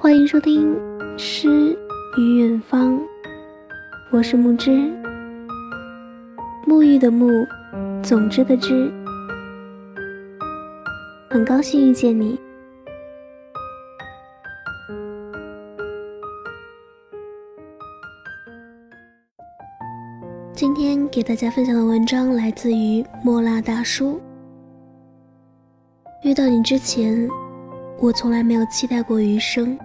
欢迎收听《诗与远方》，我是木之，沐浴的沐，总之的之，很高兴遇见你。今天给大家分享的文章来自于莫拉大叔。遇到你之前，我从来没有期待过余生。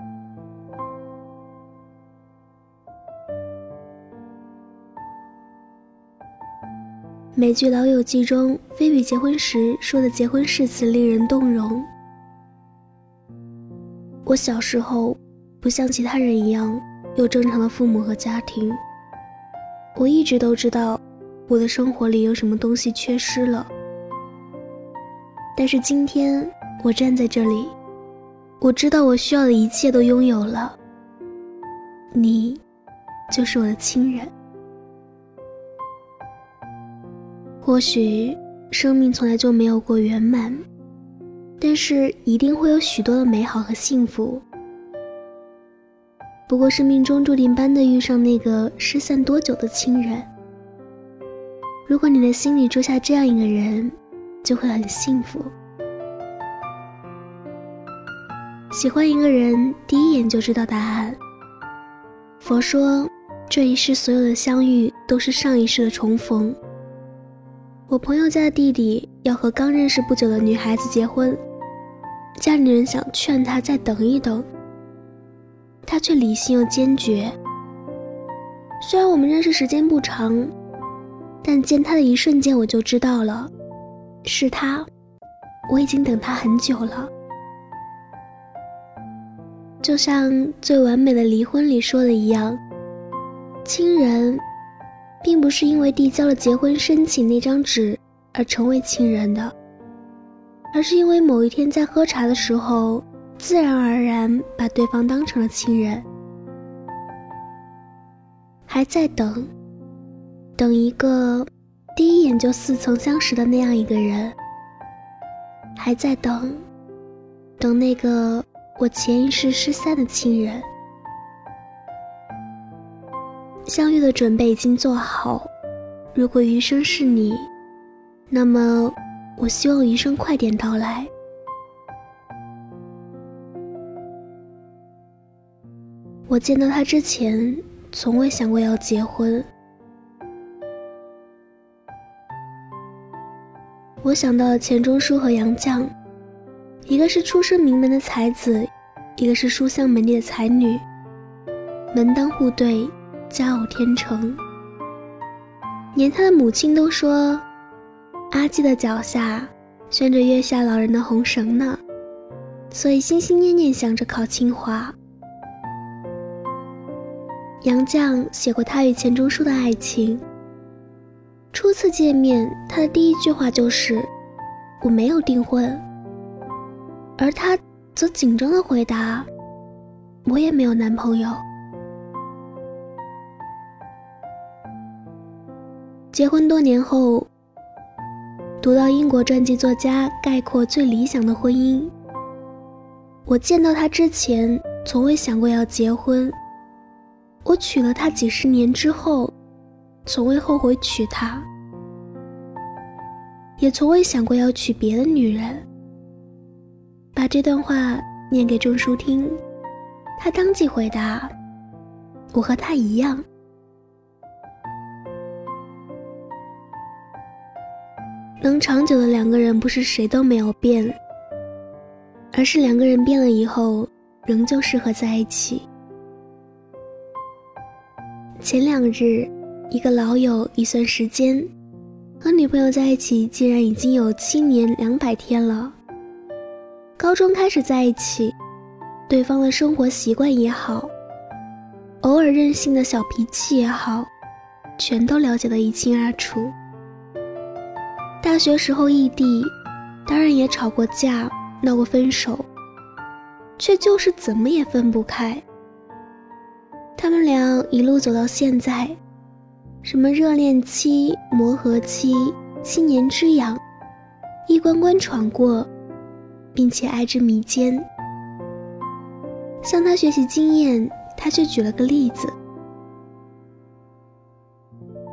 美剧《老友记》中，菲比结婚时说的结婚誓词令人动容。我小时候不像其他人一样有正常的父母和家庭，我一直都知道我的生活里有什么东西缺失了。但是今天我站在这里，我知道我需要的一切都拥有了。你，就是我的亲人。或许生命从来就没有过圆满，但是一定会有许多的美好和幸福。不过是命中注定般的遇上那个失散多久的亲人。如果你的心里住下这样一个人，就会很幸福。喜欢一个人，第一眼就知道答案。佛说，这一世所有的相遇都是上一世的重逢。我朋友家的弟弟要和刚认识不久的女孩子结婚，家里人想劝他再等一等，他却理性又坚决。虽然我们认识时间不长，但见他的一瞬间我就知道了，是他，我已经等他很久了。就像《最完美的离婚》里说的一样，亲人。并不是因为递交了结婚申请那张纸而成为亲人的，而是因为某一天在喝茶的时候，自然而然把对方当成了亲人。还在等，等一个第一眼就似曾相识的那样一个人。还在等，等那个我前一世失散的亲人。相遇的准备已经做好，如果余生是你，那么我希望余生快点到来。我见到他之前，从未想过要结婚。我想到钱钟书和杨绛，一个是出身名门的才子，一个是书香门第的才女，门当户对。佳偶天成，连他的母亲都说，阿基的脚下悬着月下老人的红绳呢，所以心心念念想着考清华。杨绛写过他与钱钟书的爱情，初次见面，他的第一句话就是“我没有订婚”，而他则紧张的回答：“我也没有男朋友。”结婚多年后，读到英国传记作家概括最理想的婚姻。我见到他之前，从未想过要结婚；我娶了她几十年之后，从未后悔娶她，也从未想过要娶别的女人。把这段话念给钟书听，他当即回答：“我和他一样。”能长久的两个人，不是谁都没有变，而是两个人变了以后，仍旧适合在一起。前两日，一个老友一算时间，和女朋友在一起竟然已经有七年两百天了。高中开始在一起，对方的生活习惯也好，偶尔任性的小脾气也好，全都了解得一清二楚。大学时候异地，当然也吵过架，闹过分手，却就是怎么也分不开。他们俩一路走到现在，什么热恋期、磨合期、七年之痒，一关关闯过，并且爱之弥坚。向他学习经验，他却举了个例子，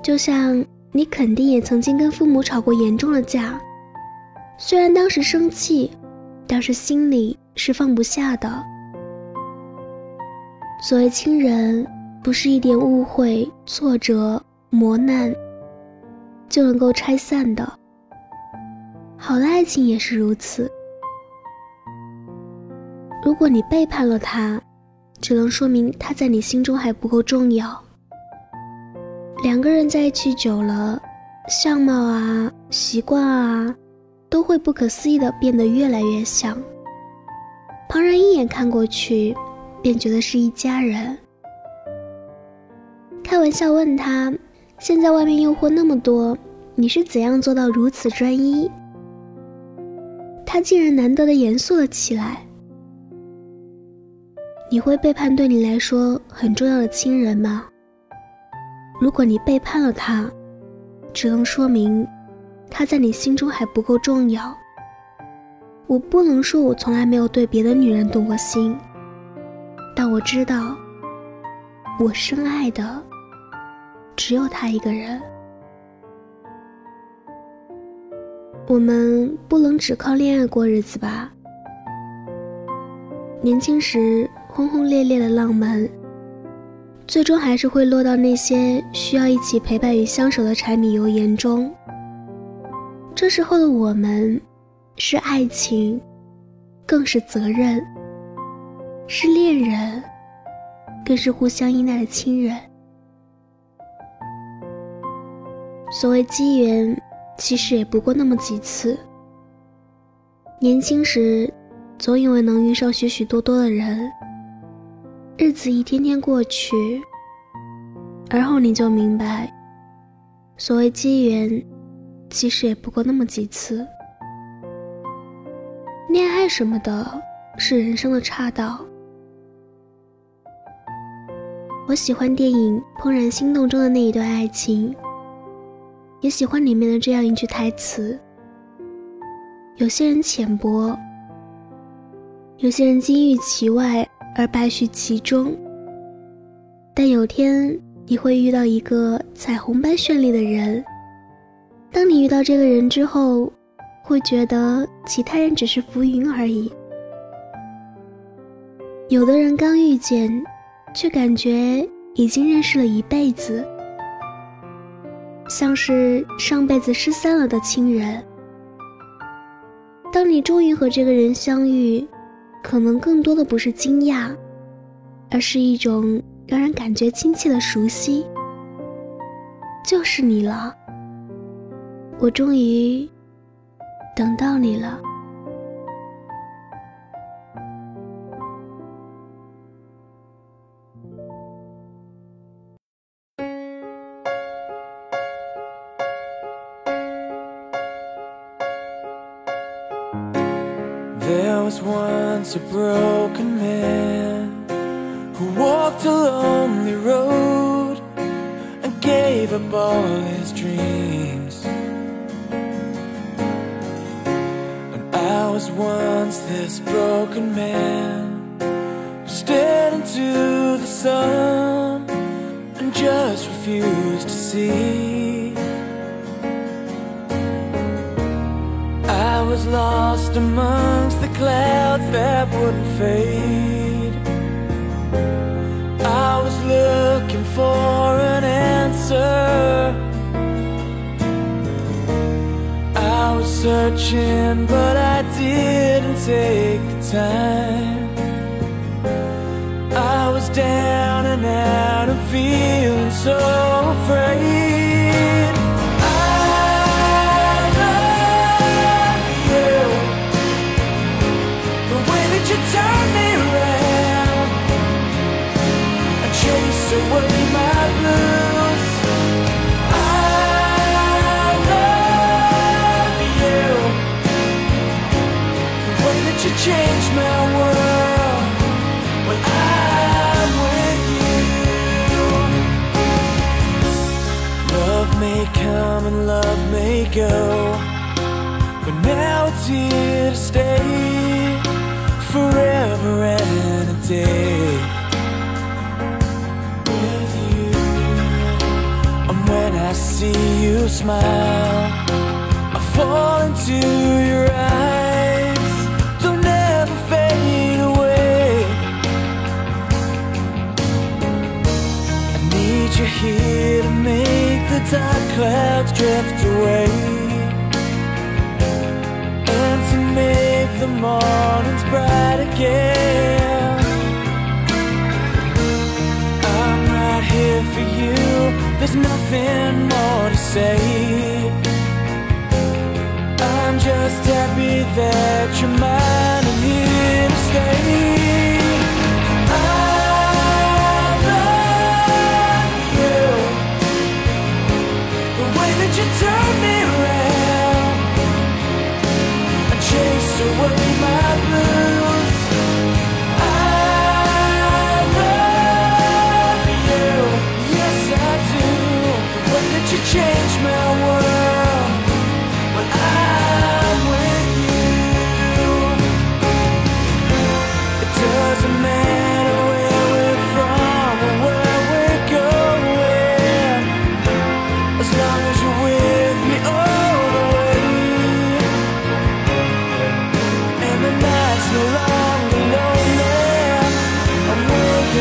就像你肯定也曾经跟父母吵过严重的架，虽然当时生气，但是心里是放不下的。所谓亲人，不是一点误会、挫折、磨难就能够拆散的。好的爱情也是如此。如果你背叛了他，只能说明他在你心中还不够重要。两个人在一起久了，相貌啊、习惯啊，都会不可思议的变得越来越像。旁人一眼看过去。便觉得是一家人。开玩笑问他：“现在外面诱惑那么多，你是怎样做到如此专一？”他竟然难得的严肃了起来。你会背叛对你来说很重要的亲人吗？如果你背叛了他，只能说明他在你心中还不够重要。我不能说我从来没有对别的女人动过心。但我知道，我深爱的只有他一个人。我们不能只靠恋爱过日子吧？年轻时轰轰烈烈的浪漫，最终还是会落到那些需要一起陪伴与相守的柴米油盐中。这时候的我们，是爱情，更是责任。是恋人，更是互相依赖的亲人。所谓机缘，其实也不过那么几次。年轻时，总以为能遇上许许多多的人，日子一天天过去，而后你就明白，所谓机缘，其实也不过那么几次。恋爱什么的，是人生的岔道。我喜欢电影《怦然心动》中的那一段爱情，也喜欢里面的这样一句台词：有些人浅薄，有些人金玉其外而败絮其中。但有天你会遇到一个彩虹般绚丽的人，当你遇到这个人之后，会觉得其他人只是浮云而已。有的人刚遇见。却感觉已经认识了一辈子，像是上辈子失散了的亲人。当你终于和这个人相遇，可能更多的不是惊讶，而是一种让人感觉亲切的熟悉。就是你了，我终于等到你了。Was once a broken man who walked a lonely road and gave up all his dreams. And I was once this broken man who stared into the sun and just refused to see. I was lost amongst the clouds that wouldn't fade. I was looking for an answer. I was searching, but I didn't take the time. I was down and out and feeling so afraid. come and love may go, but now it's here to stay forever and a day. With you, and when I see you smile, I fall into your eyes. Need you here to make the dark clouds drift away. And to make the mornings bright again. I'm right here for you. There's nothing more to say. I'm just happy that you're mine and here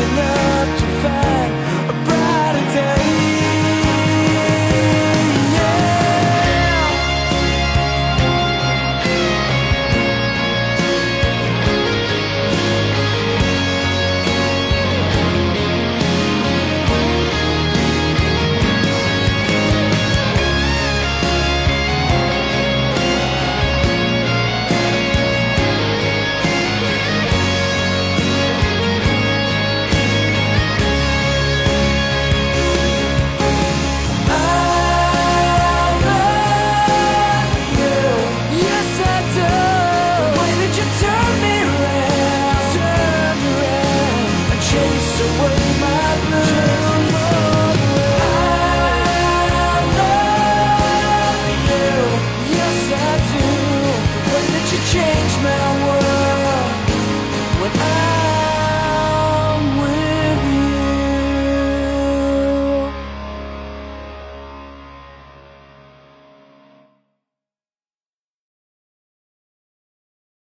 in the